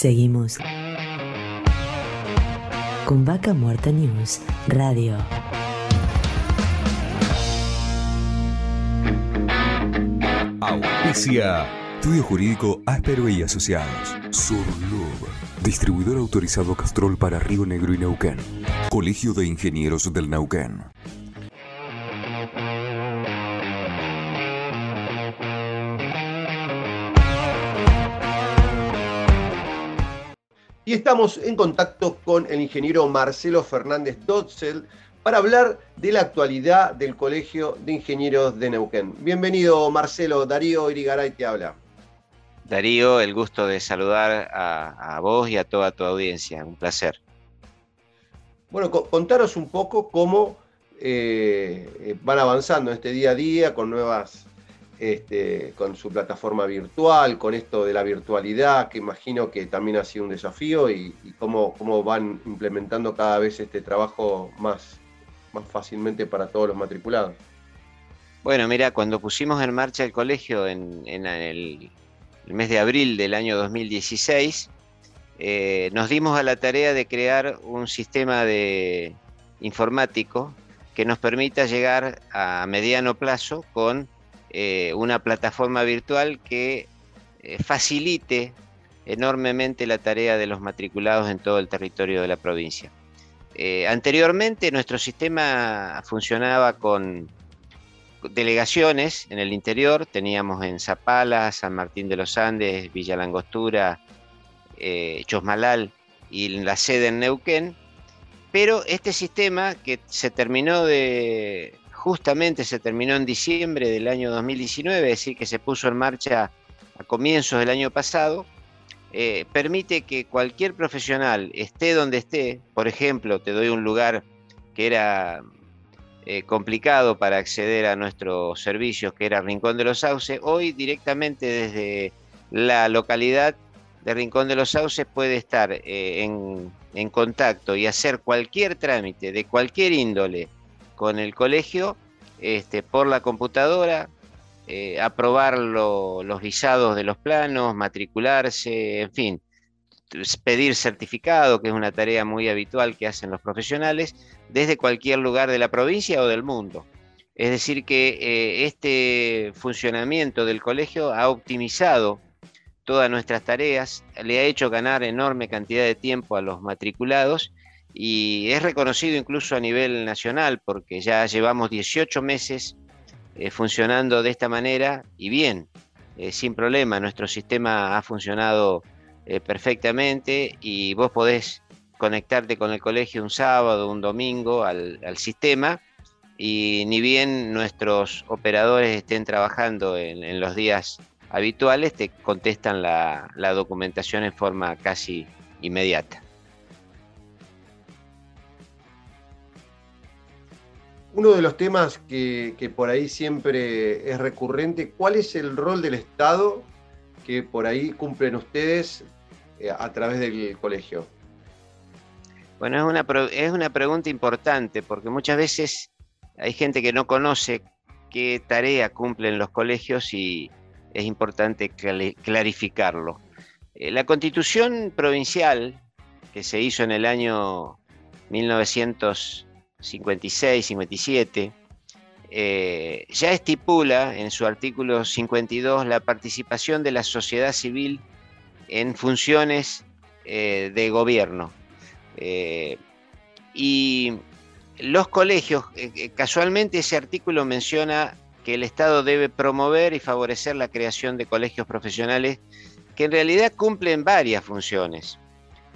Seguimos con Vaca Muerta News Radio. Auspicia. Estudio Jurídico Áspero y Asociados. Surlub. Distribuidor autorizado Castrol para Río Negro y Neuquén. Colegio de Ingenieros del Neuquén. Y estamos en contacto con el ingeniero Marcelo Fernández Dotzel para hablar de la actualidad del Colegio de Ingenieros de Neuquén. Bienvenido, Marcelo. Darío Irigaray te habla. Darío, el gusto de saludar a, vos y a toda tu audiencia. Un placer. Bueno, contaros un poco cómo eh, van avanzando este día a día con nuevas este, con su plataforma virtual, con esto de la virtualidad, que imagino que también ha sido un desafío, y, cómo, cómo, van implementando cada vez este trabajo más, más fácilmente para todos los matriculados. Bueno, mira, cuando pusimos en marcha el colegio en, el, mes de abril del año 2016, eh, nos dimos a la tarea de crear un sistema de informático que nos permita llegar a mediano plazo con eh, una plataforma virtual que eh, facilite enormemente la tarea de los matriculados en todo el territorio de la provincia. Eh, anteriormente nuestro sistema funcionaba con delegaciones en el interior, teníamos en Zapala, San Martín de los Andes, Villa Langostura, Chosmalal y la sede en Neuquén, pero este sistema que se terminó de justamente se terminó en diciembre del año 2019, es decir, que se puso en marcha a comienzos del año pasado, eh, permite que cualquier profesional esté donde esté, por ejemplo, te doy un lugar que era eh, complicado para acceder a nuestros servicios, que era Rincón de los Sauces, hoy directamente desde la localidad de Rincón de los Sauces puede estar eh, en, en contacto y hacer cualquier trámite de cualquier índole con el colegio este, por la computadora, eh, aprobar los visados de los planos, matricularse, en fin, pedir certificado, que es una tarea muy habitual que hacen los profesionales, desde cualquier lugar de la provincia o del mundo. Es decir, que eh, este funcionamiento del colegio ha optimizado todas nuestras tareas, le ha hecho ganar enorme cantidad de tiempo a los matriculados y es reconocido incluso a nivel nacional porque ya llevamos 18 meses eh, funcionando de esta manera y bien, eh, sin problema, nuestro sistema ha funcionado eh, perfectamente y vos podés conectarte con el colegio un sábado, un domingo al, sistema y ni bien nuestros operadores estén trabajando en, los días habituales, te contestan la documentación en forma casi inmediata. Uno de los temas que, por ahí siempre es recurrente, ¿cuál es el rol del Estado que por ahí cumplen ustedes eh, a través del colegio? Bueno, es una, es una pregunta importante porque muchas veces hay gente que no conoce qué tarea cumplen los colegios y es importante clarificarlo. Eh, la constitución provincial que se hizo en el año 1900 56, 57, eh, ya estipula en su artículo 52 la participación de la sociedad civil en funciones eh, de gobierno. Eh, y los colegios, casualmente ese artículo menciona que el Estado debe promover y favorecer la creación de colegios profesionales que en realidad cumplen varias funciones,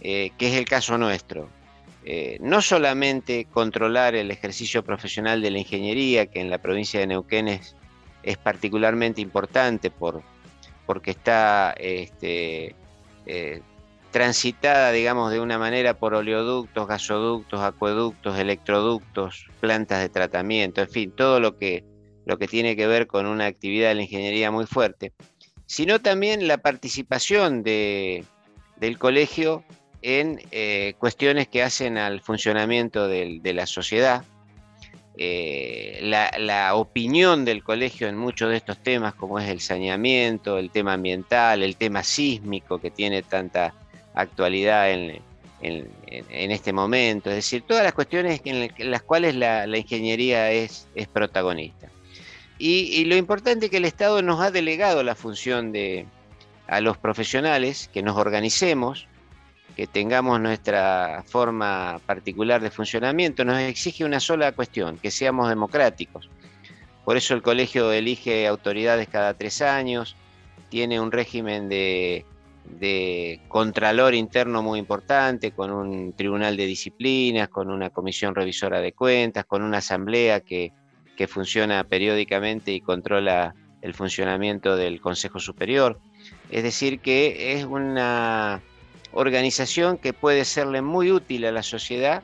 que es el caso nuestro. Eh, no solamente controlar el ejercicio profesional de la ingeniería, que en la provincia de Neuquén es, particularmente importante por, porque está este, eh, transitada, digamos, de una manera por oleoductos, gasoductos, acueductos, electroductos, plantas de tratamiento, en fin, todo lo que, lo que tiene que ver con una actividad de la ingeniería muy fuerte, sino también la participación de, del colegio en eh, cuestiones que hacen al funcionamiento de la sociedad. Eh, la, opinión del colegio en muchos de estos temas, como es el saneamiento, el tema ambiental, el tema sísmico, que tiene tanta, actualidad en, este momento, es decir, todas las cuestiones en, las cuales la, ingeniería es, protagonista. Y, lo importante es que el Estado nos ha delegado la función de a los profesionales que nos organicemos, que tengamos nuestra forma particular de funcionamiento, nos exige una sola cuestión, que seamos democráticos. Por eso el colegio elige autoridades cada tres años, tiene un régimen de, contralor interno muy importante, con un tribunal de disciplinas, con una comisión revisora de cuentas, con una asamblea que, que funciona periódicamente y controla el funcionamiento del Consejo Superior. Es decir, que es una organización que puede serle muy útil a la sociedad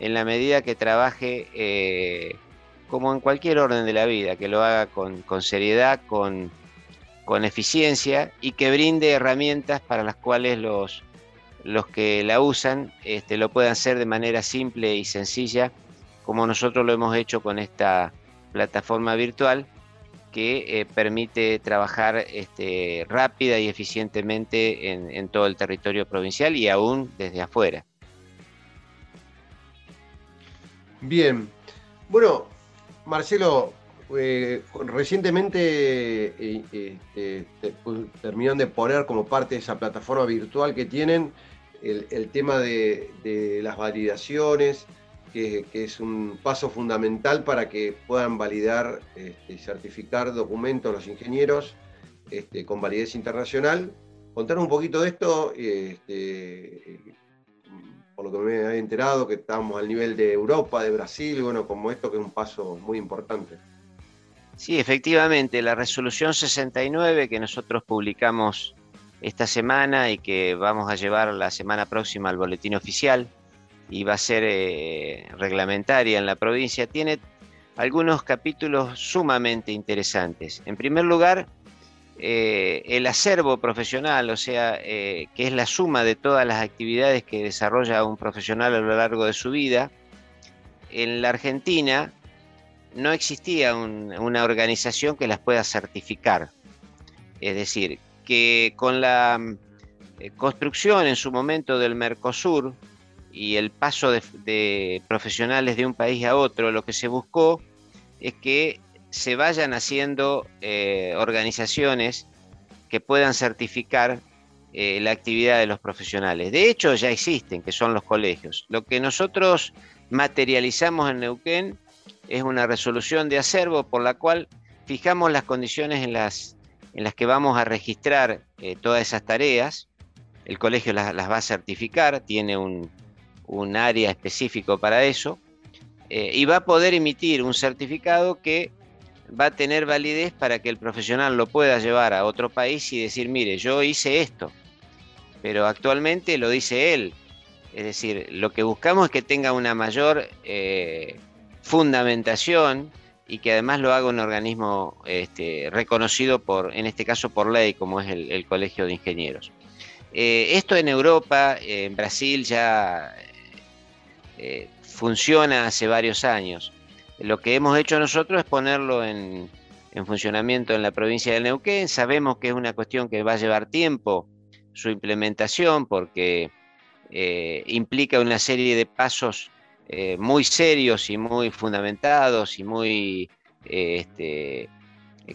en la medida que trabaje eh, como en cualquier orden de la vida, que lo haga con, seriedad, con, eficiencia y que brinde herramientas para las cuales los, los que la usan este, lo puedan hacer de manera simple y sencilla, como nosotros lo hemos hecho con esta plataforma virtual que eh, permite trabajar este, rápida y eficientemente en, todo el territorio provincial y aún desde afuera. Bien, bueno, Marcelo, eh, recientemente eh, terminaron de poner como parte de esa plataforma virtual que tienen el, tema de las validaciones, que, es un paso fundamental para que puedan validar este, certificar documentos los ingenieros este, con validez internacional. Contar un poquito de esto, este, por lo que me he enterado, que estamos al nivel de Europa, de Brasil, bueno, como esto que es un paso muy importante. Sí, efectivamente, la resolución 69 que nosotros publicamos esta semana y que vamos a llevar la semana próxima al boletín oficial, y va a ser eh, reglamentaria en la provincia, tiene algunos capítulos sumamente interesantes. En primer lugar, eh, el acervo profesional, o sea, eh, que es la suma de todas las actividades que desarrolla un profesional a lo largo de su vida. En la Argentina no existía una organización que las pueda certificar. Es decir, que con la construcción en su momento del Mercosur, y el paso de, profesionales de un país a otro, lo que se buscó es que se vayan haciendo eh, organizaciones que puedan certificar eh, la actividad de los profesionales. De hecho, ya existen, que son los colegios. Lo que nosotros materializamos en Neuquén es una resolución de acervo por la cual fijamos las condiciones en las, en las que vamos a registrar eh, todas esas tareas. El colegio las va a certificar, tiene un, un área específico para eso, eh, y va a poder emitir un certificado que va a tener validez para que el profesional lo pueda llevar a otro país y decir, mire, yo hice esto, pero actualmente lo dice él. Es decir, lo que buscamos es que tenga una mayor eh, fundamentación y que además lo haga un organismo este, reconocido por, en este caso por ley, como es el, Colegio de Ingenieros. Eh, esto en Europa, en Brasil ya eh, funciona hace varios años. Lo que hemos hecho nosotros es ponerlo en, funcionamiento en la provincia de Neuquén. Sabemos que es una cuestión que va a llevar tiempo su implementación porque eh, implica una serie de pasos eh, muy serios y muy fundamentados y muy este,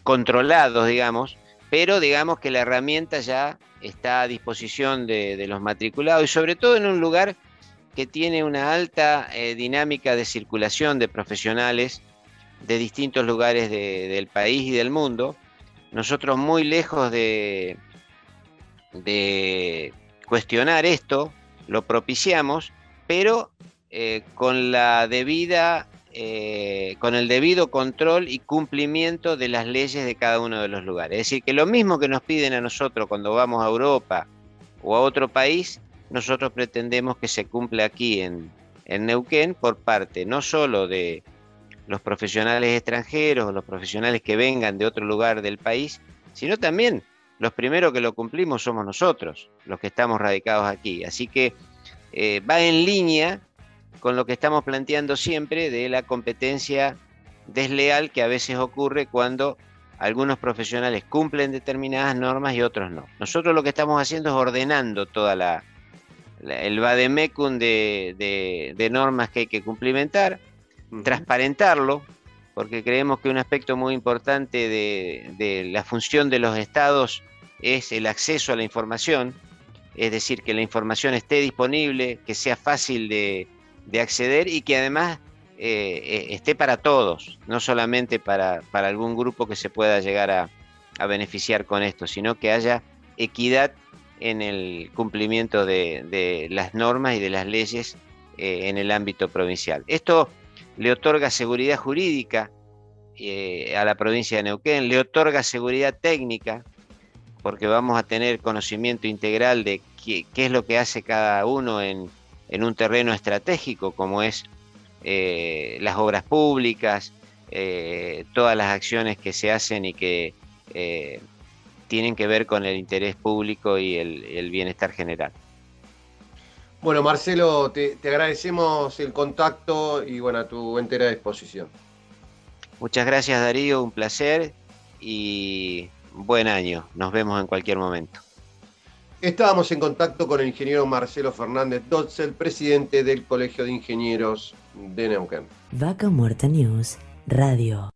controlados, digamos, pero digamos que la herramienta ya está a disposición de, de los matriculados y sobre todo en un lugar que tiene una alta eh, dinámica de circulación de profesionales de distintos lugares del país y del mundo. Nosotros muy lejos de, cuestionar esto, lo propiciamos, pero eh, con la debida, eh, con el debido control y cumplimiento de las leyes de cada uno de los lugares. Es decir, que lo mismo que nos piden a nosotros cuando vamos a Europa o a otro país, nosotros pretendemos que se cumpla aquí en, Neuquén por parte no solo de los profesionales extranjeros los profesionales que vengan de otro lugar del país, sino también los primeros que lo cumplimos somos nosotros, los que estamos radicados aquí. Así que eh, va en línea con lo que estamos planteando siempre de la competencia desleal que a veces ocurre cuando algunos profesionales cumplen determinadas normas y otros no. Nosotros lo que estamos haciendo es ordenando toda la, el vademecum de, de, normas que hay que cumplimentar, transparentarlo, porque creemos que un aspecto muy importante de, la función de los estados es el acceso a la información, es decir, que la información esté disponible, que sea fácil de, acceder y que además eh, eh, esté para todos, no solamente para, algún grupo que se pueda llegar a, beneficiar con esto, sino que haya equidad en el cumplimiento de, las normas y de las leyes eh, en el ámbito provincial. Esto le otorga seguridad jurídica a la provincia de Neuquén, le otorga seguridad técnica, porque vamos a tener conocimiento integral de qué, es lo que hace cada uno en, un terreno estratégico, como es eh, las obras públicas, eh, todas las acciones que se hacen y que eh, tienen que ver con el interés público y el, bienestar general. Bueno, Marcelo, te, te, agradecemos el contacto y bueno, a tu entera disposición. Muchas gracias Darío, un placer y buen año. Nos vemos en cualquier momento. Estábamos en contacto con el ingeniero Marcelo Fernández Dotzel, presidente del Colegio de Ingenieros de Neuquén. Vaca Muerta News Radio.